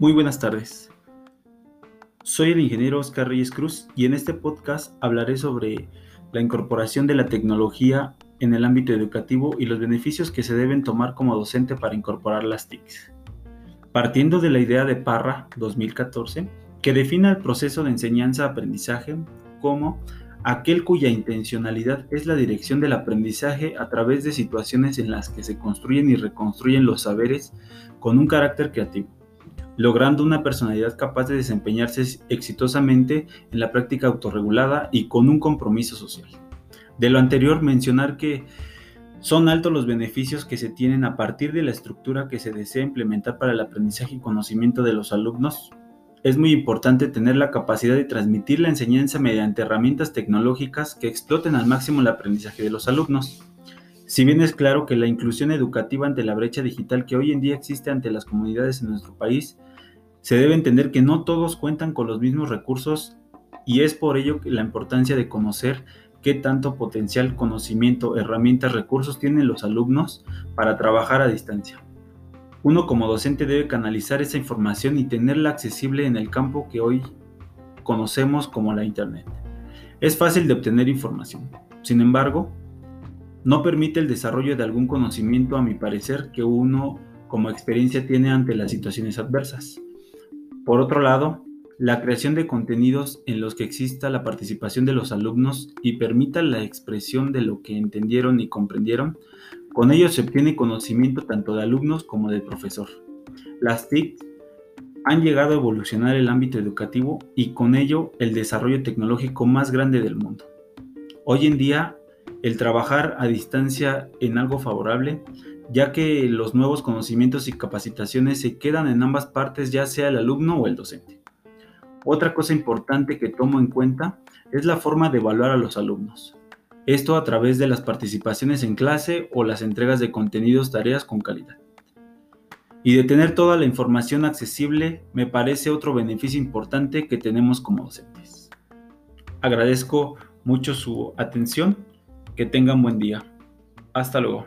Muy buenas tardes. Soy el ingeniero Oscar Reyes Cruz y en este podcast hablaré sobre la incorporación de la tecnología en el ámbito educativo y los beneficios que se deben tomar como docente para incorporar las TICs. Partiendo de la idea de Parra 2014, que define el proceso de enseñanza-aprendizaje como aquel cuya intencionalidad es la dirección del aprendizaje a través de situaciones en las que se construyen y reconstruyen los saberes con un carácter creativo, logrando una personalidad capaz de desempeñarse exitosamente en la práctica autorregulada y con un compromiso social. De lo anterior, mencionar que son altos los beneficios que se tienen a partir de la estructura que se desea implementar para el aprendizaje y conocimiento de los alumnos, es muy importante tener la capacidad de transmitir la enseñanza mediante herramientas tecnológicas que exploten al máximo el aprendizaje de los alumnos. Si bien es claro que la inclusión educativa ante la brecha digital que hoy en día existe ante las comunidades en nuestro país, se debe entender que no todos cuentan con los mismos recursos y es por ello la importancia de conocer qué tanto potencial, conocimiento, herramientas, recursos tienen los alumnos para trabajar a distancia. Uno como docente debe canalizar esa información y tenerla accesible en el campo que hoy conocemos como la Internet. Es fácil de obtener información. Sin embargo, no permite el desarrollo de algún conocimiento, a mi parecer, que uno como experiencia tiene ante las situaciones adversas. Por otro lado, la creación de contenidos en los que exista la participación de los alumnos y permita la expresión de lo que entendieron y comprendieron con ello se obtiene conocimiento tanto de alumnos como del profesor. Las TIC han llegado a evolucionar el ámbito educativo y con ello el desarrollo tecnológico más grande del mundo. Hoy en día, el trabajar a distancia en algo favorable, ya que los nuevos conocimientos y capacitaciones se quedan en ambas partes, ya sea el alumno o el docente. Otra cosa importante que tomo en cuenta es la forma de evaluar a los alumnos. Esto a través de las participaciones en clase o las entregas de contenidos, tareas con calidad. Y de tener toda la información accesible me parece otro beneficio importante que tenemos como docentes. Agradezco mucho su atención, que tengan buen día. Hasta luego.